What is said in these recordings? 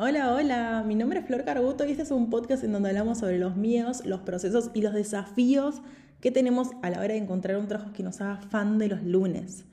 Hola, hola, mi nombre es Flor Carbuto y este es un podcast en donde hablamos sobre los miedos, los procesos y los desafíos que tenemos a la hora de encontrar un trabajo que nos haga fan de los lunes.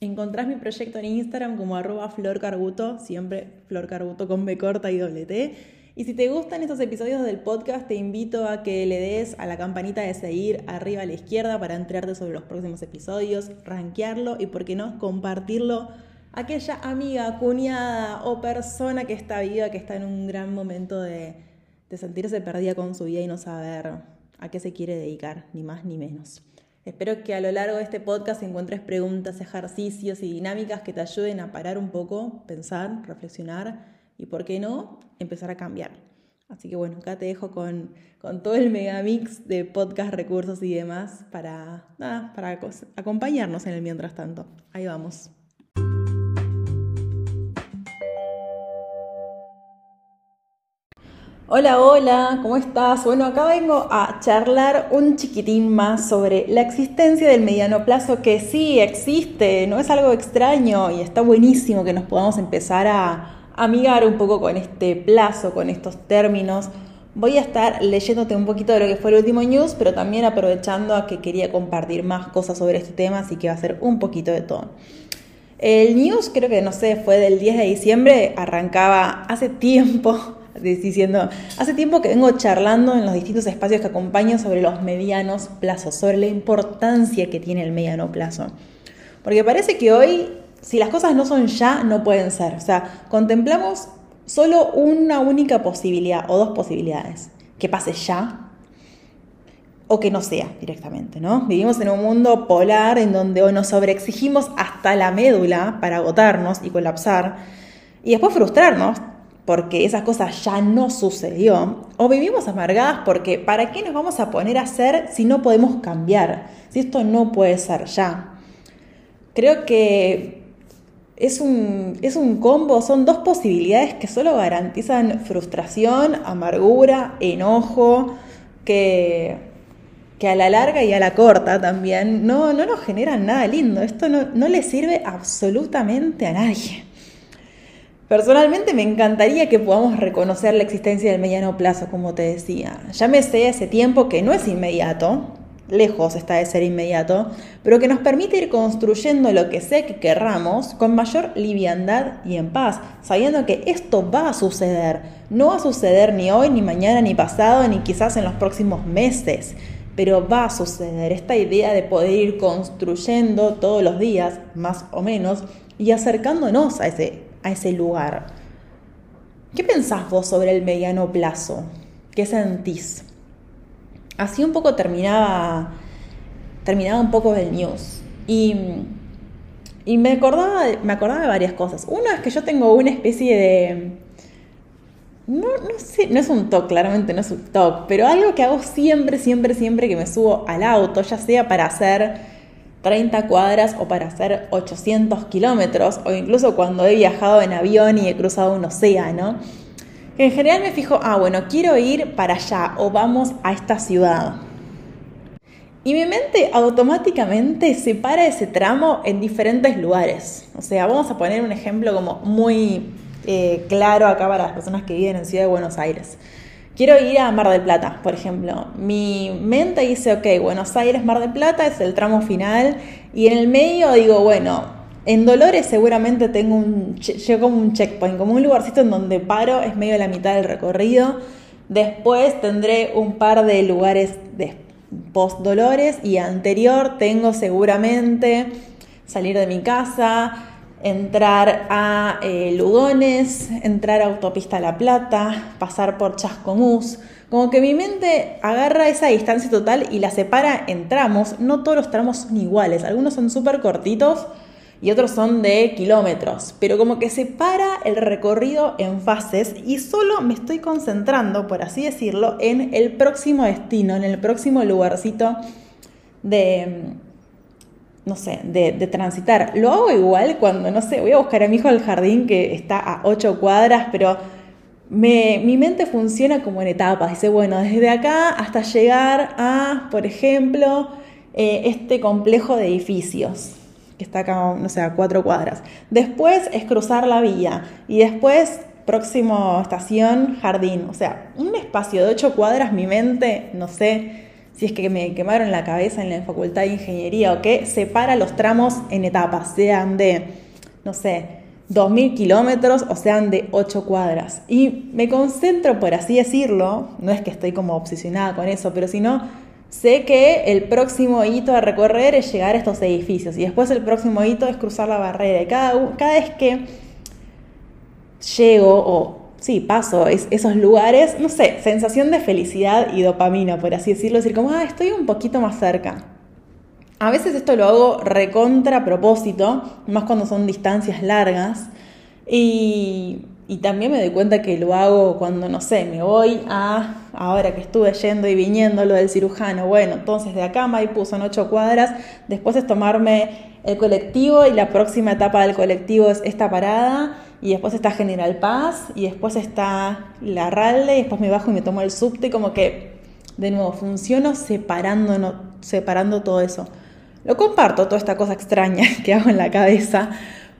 Encontrás mi proyecto en Instagram como arroba Flor Carbuto, siempre Flor Carbuto con B corta y doble T. Y si te gustan estos episodios del podcast, te invito a que le des a la campanita de seguir arriba a la izquierda para enterarte sobre los próximos episodios, rankearlo y, por qué no, compartirlo aquella amiga, cuñada o persona que está viva, que está en un gran momento de, sentirse perdida con su vida y no saber a qué se quiere dedicar, ni más ni menos. Espero que a lo largo de este podcast encuentres preguntas, ejercicios y dinámicas que te ayuden a parar un poco, pensar, reflexionar y, por qué no, empezar a cambiar. Así que bueno, acá te dejo con, con todo el megamix de podcast, recursos y demás para, nada, para acompañarnos en el mientras tanto. Ahí vamos. Hola, hola, ¿cómo estás? Bueno, acá vengo a charlar un chiquitín más sobre la existencia del mediano plazo, que sí existe, no es algo extraño y está buenísimo que nos podamos empezar a amigar un poco con este plazo, con estos términos. Voy a estar leyéndote un poquito de lo que fue el último news, pero también aprovechando a que quería compartir más cosas sobre este tema, así que va a ser un poquito de todo. El news creo que, no sé, fue del 10 de diciembre, arrancaba hace tiempo diciendo, hace tiempo que vengo charlando en los distintos espacios que acompaño sobre los medianos plazos, sobre la importancia que tiene el mediano plazo. Porque parece que hoy, si las cosas no son ya, no pueden ser. O sea, contemplamos solo una única posibilidad o dos posibilidades. Que pase ya o que no sea directamente, ¿no? Vivimos en un mundo polar en donde nos sobreexigimos hasta la médula para agotarnos y colapsar y después frustrarnos porque esas cosas ya no sucedió, o vivimos amargadas porque ¿para qué nos vamos a poner a hacer si no podemos cambiar? Si esto no puede ser ya. Creo que es un, es un combo, son dos posibilidades que solo garantizan frustración, amargura, enojo, que, que a la larga y a la corta también no, no nos generan nada lindo. Esto no, no le sirve absolutamente a nadie. Personalmente me encantaría que podamos reconocer la existencia del mediano plazo, como te decía. Sé ese tiempo que no es inmediato, lejos está de ser inmediato, pero que nos permite ir construyendo lo que sé que querramos con mayor liviandad y en paz, sabiendo que esto va a suceder. No va a suceder ni hoy, ni mañana, ni pasado, ni quizás en los próximos meses, pero va a suceder. Esta idea de poder ir construyendo todos los días, más o menos, y acercándonos a ese a ese lugar. ¿Qué pensás vos sobre el mediano plazo? ¿Qué sentís? Así un poco terminaba, terminaba un poco el news. Y, y me, acordaba, me acordaba de varias cosas. Una es que yo tengo una especie de... No, no sé, no es un TOC, claramente no es un TOC, pero algo que hago siempre, siempre, siempre que me subo al auto, ya sea para hacer 30 cuadras o para hacer 800 kilómetros, o incluso cuando he viajado en avión y he cruzado un océano, en general me fijo, ah, bueno, quiero ir para allá o vamos a esta ciudad. Y mi mente automáticamente separa ese tramo en diferentes lugares. O sea, vamos a poner un ejemplo como muy eh, claro acá para las personas que viven en Ciudad de Buenos Aires. Quiero ir a Mar del Plata, por ejemplo. Mi mente dice, ok, Buenos Aires, Mar del Plata es el tramo final y en el medio digo, bueno, en Dolores seguramente tengo un, llego como un checkpoint, como un lugarcito en donde paro, es medio la mitad del recorrido. Después tendré un par de lugares de post Dolores y anterior tengo seguramente salir de mi casa, entrar a eh, Lugones, entrar a Autopista La Plata, pasar por Chascomús. Como que mi mente agarra esa distancia total y la separa en tramos. No todos los tramos son iguales, algunos son súper cortitos y otros son de kilómetros, pero como que separa el recorrido en fases y solo me estoy concentrando, por así decirlo, en el próximo destino, en el próximo lugarcito de no sé, de, transitar. Lo hago igual cuando, no sé, voy a buscar a mi hijo al jardín que está a ocho cuadras, pero mi mente funciona como en etapas. Dice, bueno, desde acá hasta llegar a, por ejemplo, eh, este complejo de edificios que está acá, no sé, a cuatro cuadras. Después es cruzar la vía y después próximo estación, jardín. O sea, un espacio de ocho cuadras, mi mente, no sé si es que me quemaron la cabeza en la facultad de ingeniería o qué, separa los tramos en etapas, sean de, no sé, 2.000 kilómetros o sean de 8 cuadras. Y me concentro, por así decirlo, no es que estoy como obsesionada con eso, pero si no, sé que el próximo hito a recorrer es llegar a estos edificios y después el próximo hito es cruzar la barrera. Y cada, cada vez que llego o sí, paso esos lugares, no sé, sensación de felicidad y dopamina, por así decirlo, decir como, ah, estoy un poquito más cerca. A veces esto lo hago recontra propósito, más cuando son distancias largas. Y, también me doy cuenta que lo hago cuando, no sé, me voy a, ahora que estuve yendo y viniendo lo del cirujano, bueno, entonces de acá Maipú son ocho cuadras, después es tomarme el colectivo y la próxima etapa del colectivo es esta parada y después está General Paz, y después está la Ralde, y después me bajo y me tomo el subte, como que, de nuevo, funciono separando, separando todo eso. Lo comparto, toda esta cosa extraña que hago en la cabeza,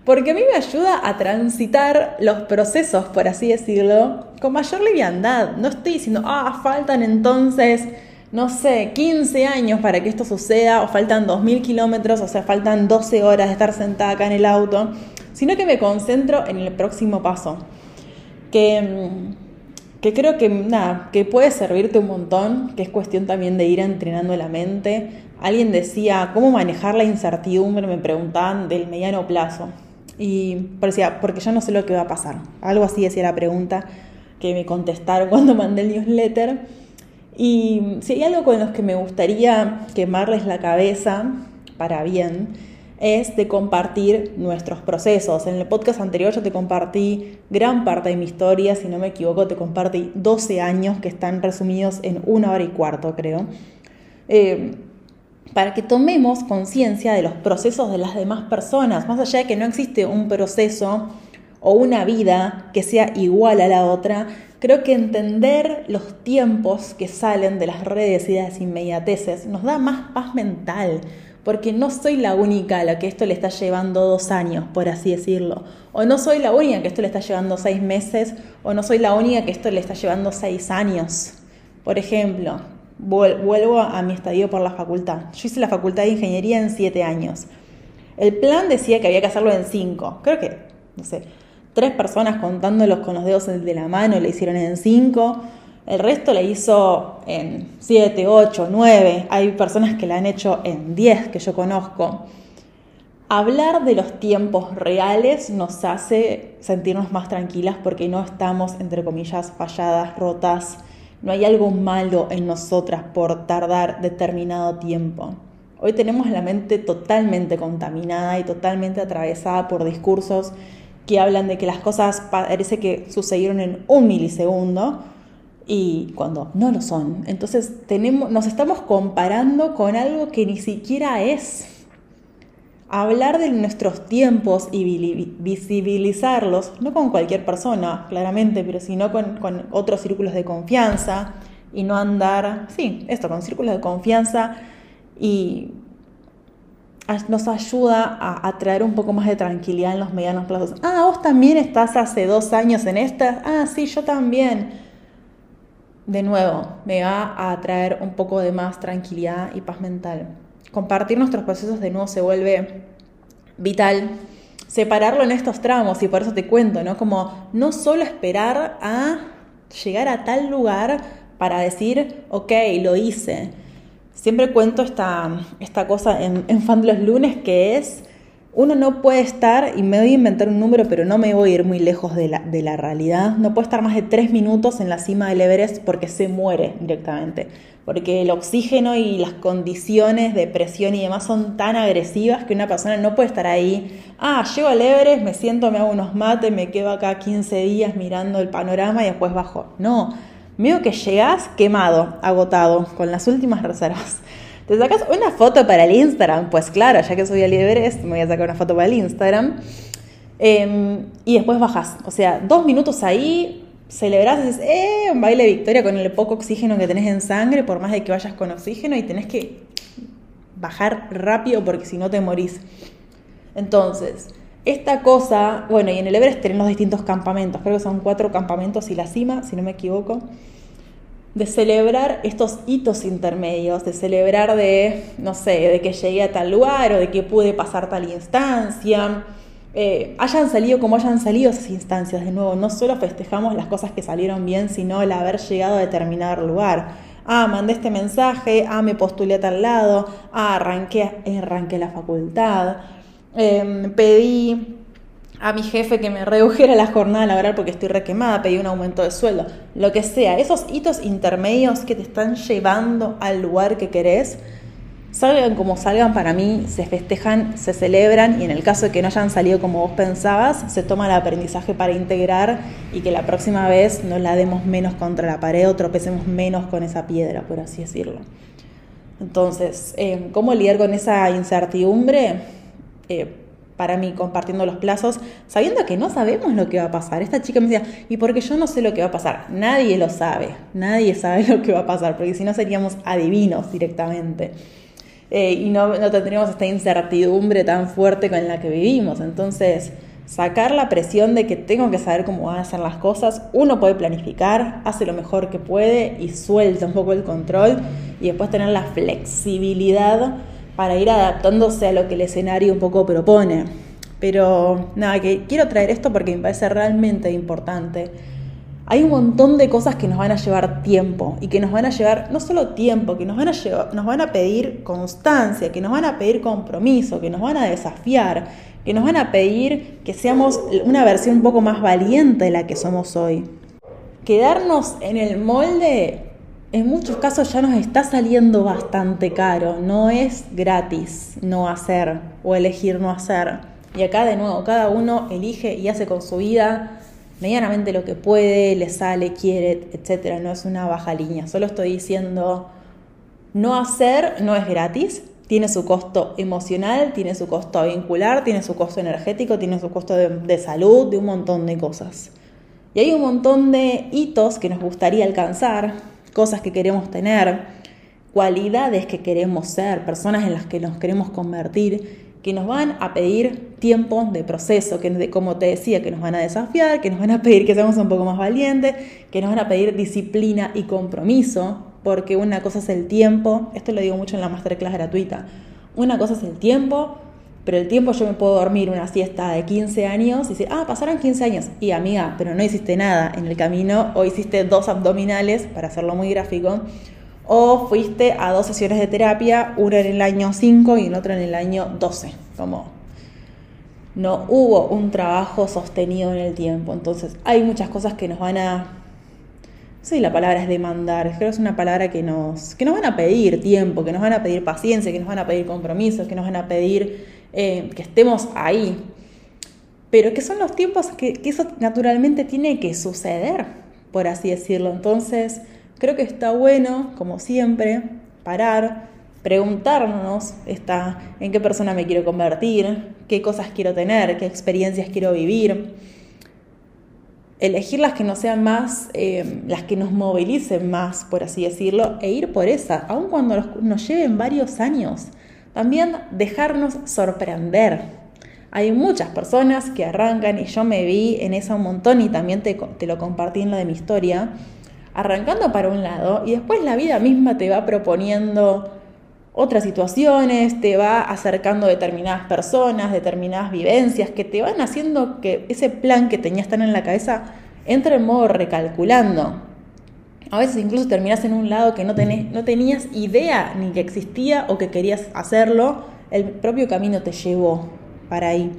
porque a mí me ayuda a transitar los procesos, por así decirlo, con mayor liviandad. No estoy diciendo, ah, faltan entonces, no sé, 15 años para que esto suceda, o faltan 2.000 kilómetros, o sea, faltan 12 horas de estar sentada acá en el auto sino que me concentro en el próximo paso, que, mm, que creo que, nada, que puede servirte un montón, que es cuestión también de ir entrenando la mente. Alguien decía, ¿cómo manejar la incertidumbre? Me preguntaban del mediano plazo. Y parecía, porque yo no sé lo que va a pasar. Algo así decía la pregunta que me contestaron cuando mandé el newsletter. Y si hay algo con los que me gustaría quemarles la cabeza para bien, es de compartir nuestros procesos. En el podcast anterior yo te compartí gran parte de mi historia, si no me equivoco, te compartí 12 años que están resumidos en una hora y cuarto, creo. Eh, para que tomemos conciencia de los procesos de las demás personas, más allá de que no existe un proceso o una vida que sea igual a la otra, creo que entender los tiempos que salen de las redes y de las inmediateces nos da más paz mental, porque no soy la única a la que esto le está llevando dos años, por así decirlo, o no soy la única que esto le está llevando seis meses, o no soy la única que esto le está llevando seis años. Por ejemplo, vuelvo a mi estadio por la facultad. Yo hice la facultad de ingeniería en siete años. El plan decía que había que hacerlo en cinco. Creo que, no sé, tres personas contándolos con los dedos de la mano le hicieron en cinco. El resto le hizo en 7, 8, 9. Hay personas que la han hecho en 10 que yo conozco. Hablar de los tiempos reales nos hace sentirnos más tranquilas porque no estamos, entre comillas, falladas, rotas. No hay algo malo en nosotras por tardar determinado tiempo. Hoy tenemos la mente totalmente contaminada y totalmente atravesada por discursos que hablan de que las cosas parece que sucedieron en un milisegundo y cuando no lo son. Entonces tenemos, nos estamos comparando con algo que ni siquiera es. Hablar de nuestros tiempos y visibilizarlos, no con cualquier persona, claramente, pero sino con, con otros círculos de confianza y no andar, sí, esto, con círculos de confianza y nos ayuda a, a, traer un poco más de tranquilidad en los medianos plazos. Ah, vos también estás hace dos años en esta. Ah, sí, yo también de nuevo, me va a traer un poco de más tranquilidad y paz mental. Compartir nuestros procesos de nuevo se vuelve vital. Separarlo en estos tramos, y por eso te cuento, ¿no? Como no solo esperar a llegar a tal lugar para decir, ok, lo hice. Siempre cuento esta, esta cosa en, en Fan de los Lunes que es uno no puede estar, y me voy a inventar un número, pero no me voy a ir muy lejos de la, de la realidad, no puede estar más de tres minutos en la cima del Everest porque se muere directamente. Porque el oxígeno y las condiciones de presión y demás son tan agresivas que una persona no puede estar ahí. Ah, llego al Everest, me siento, me hago unos mates, me quedo acá 15 días mirando el panorama y después bajo. No, veo que llegas quemado, agotado, con las últimas reservas. ¿Te sacas una foto para el Instagram? Pues claro, ya que soy el Everest, me voy a sacar una foto para el Instagram. Em, y después bajas. O sea, dos minutos ahí, celebrás y dices, ¡eh! Un baile de victoria con el poco oxígeno que tenés en sangre, por más de que vayas con oxígeno, y tenés que bajar rápido porque si no te morís. Entonces, esta cosa, bueno, y en el Everest tenemos distintos campamentos, creo que son cuatro campamentos y la cima, si no me equivoco, de celebrar estos hitos intermedios, de celebrar de, no sé, de que llegué a tal lugar o de que pude pasar tal instancia. Eh, hayan salido como hayan salido esas instancias, de nuevo, no solo festejamos las cosas que salieron bien, sino el haber llegado a determinado lugar. Ah, mandé este mensaje, ah, me postulé a tal lado, ah, arranqué, arranqué la facultad, em, pedí a mi jefe que me redujera la jornada laboral porque estoy requemada, pedí un aumento de sueldo, lo que sea, esos hitos intermedios que te están llevando al lugar que querés, salgan como salgan para mí, se festejan, se celebran y en el caso de que no hayan salido como vos pensabas, se toma el aprendizaje para integrar y que la próxima vez no la demos menos contra la pared o tropecemos menos con esa piedra, por así decirlo. Entonces, eh, ¿cómo lidiar con esa incertidumbre? Eh, para mí compartiendo los plazos, sabiendo que no sabemos lo que va a pasar. Esta chica me decía, ¿y porque yo no sé lo que va a pasar? Nadie lo sabe, nadie sabe lo que va a pasar, porque si no seríamos adivinos directamente. Eh, y no, no tendríamos esta incertidumbre tan fuerte con la que vivimos. Entonces, sacar la presión de que tengo que saber cómo van a ser las cosas, uno puede planificar, hace lo mejor que puede y suelta un poco el control y después tener la flexibilidad para ir adaptándose a lo que el escenario un poco propone. Pero nada, que quiero traer esto porque me parece realmente importante. Hay un montón de cosas que nos van a llevar tiempo y que nos van a llevar no solo tiempo, que nos van a llevar, nos van a pedir constancia, que nos van a pedir compromiso, que nos van a desafiar, que nos van a pedir que seamos una versión un poco más valiente de la que somos hoy. Quedarnos en el molde en muchos casos ya nos está saliendo bastante caro, no es gratis no hacer o elegir no hacer. Y acá de nuevo, cada uno elige y hace con su vida medianamente lo que puede, le sale, quiere, etcétera. No es una baja línea. Solo estoy diciendo, no hacer no es gratis. Tiene su costo emocional, tiene su costo vincular, tiene su costo energético, tiene su costo de, de salud, de un montón de cosas. Y hay un montón de hitos que nos gustaría alcanzar, cosas que queremos tener, cualidades que queremos ser, personas en las que nos queremos convertir, que nos van a pedir tiempo de proceso, que como te decía, que nos van a desafiar, que nos van a pedir que seamos un poco más valientes, que nos van a pedir disciplina y compromiso, porque una cosa es el tiempo, esto lo digo mucho en la masterclass gratuita, una cosa es el tiempo, pero el tiempo yo me puedo dormir una siesta de 15 años y decir, ah, pasaron 15 años. Y amiga, pero no hiciste nada en el camino, o hiciste dos abdominales, para hacerlo muy gráfico, o fuiste a dos sesiones de terapia, una en el año 5 y en otra en el año 12. Como no hubo un trabajo sostenido en el tiempo. Entonces, hay muchas cosas que nos van a. Sí, la palabra es demandar. Creo que es una palabra que nos, que nos van a pedir tiempo, que nos van a pedir paciencia, que nos van a pedir compromisos, que nos van a pedir eh, que estemos ahí. Pero que son los tiempos que, eso naturalmente tiene que suceder, por así decirlo. Entonces, creo que está bueno, como siempre, parar, preguntarnos esta, en qué persona me quiero convertir, qué cosas quiero tener, qué experiencias quiero vivir. Elegir las que no sean más, eh, las que nos movilicen más, por así decirlo, e ir por esa, aun cuando nos lleven varios años. También dejarnos sorprender. Hay muchas personas que arrancan, y yo me vi en eso un montón y también te, te lo compartí en lo de mi historia, arrancando para un lado y después la vida misma te va proponiendo otras situaciones, te va acercando determinadas personas, determinadas vivencias que te van haciendo que ese plan que tenías tan en la cabeza entre en modo recalculando. A veces incluso terminas en un lado que no, tenés, no tenías idea ni que existía o que querías hacerlo, el propio camino te llevó para ahí.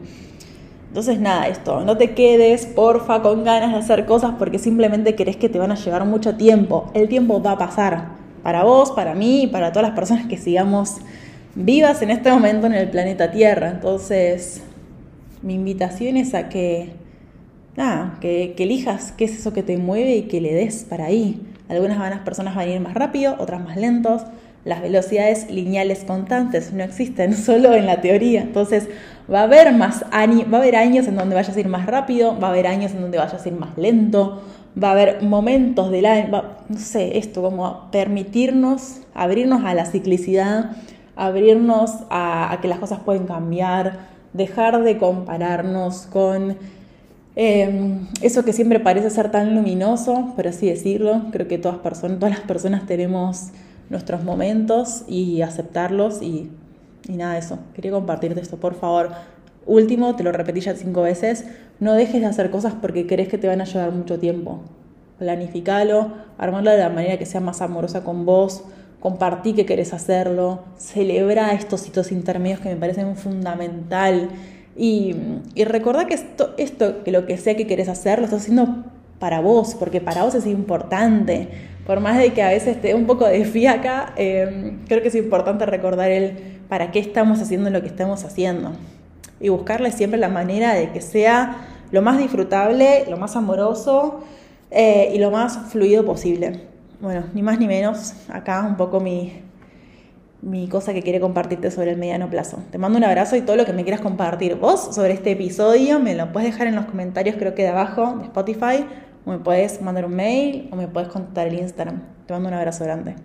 Entonces nada, esto, no te quedes, porfa, con ganas de hacer cosas porque simplemente querés que te van a llevar mucho tiempo. El tiempo va a pasar para vos, para mí y para todas las personas que sigamos vivas en este momento en el planeta Tierra. Entonces, mi invitación es a que, nada, que elijas qué es eso que te mueve y que le des para ahí. Algunas personas van a ir más rápido, otras más lentos. Las velocidades lineales constantes no existen solo en la teoría. Entonces va a haber más va a haber años en donde vayas a ir más rápido, va a haber años en donde vayas a ir más lento, va a haber momentos del año, no sé, esto como permitirnos abrirnos a la ciclicidad, abrirnos a, a que las cosas pueden cambiar, dejar de compararnos con em, eso que siempre parece ser tan luminoso, por así decirlo. Creo que todas las personas tenemos nuestros momentos y aceptarlos y, y nada de eso. Quería compartirte esto, por favor. Último, te lo repetí ya cinco veces, no dejes de hacer cosas porque crees que te van a llevar mucho tiempo. Planificalo, armarlo de la manera que sea más amorosa con vos, compartí que querés hacerlo, celebra estos hitos intermedios que me parecen fundamental y, y recordá que esto, que lo que sea que querés hacer, lo estás haciendo para vos, porque para vos es importante. Por más de que a veces dé un poco de fiaca, eh, creo que es importante recordar el para qué estamos haciendo lo que estamos haciendo y buscarle siempre la manera de que sea lo más disfrutable, lo más amoroso eh, y lo más fluido posible. Bueno, ni más ni menos, acá un poco mi, mi cosa que quiere compartirte sobre el mediano plazo. Te mando un abrazo y todo lo que me quieras compartir vos sobre este episodio me lo puedes dejar en los comentarios creo que de abajo de Spotify o me puedes mandar un mail o me puedes contactar el Instagram. Te mando un abrazo grande.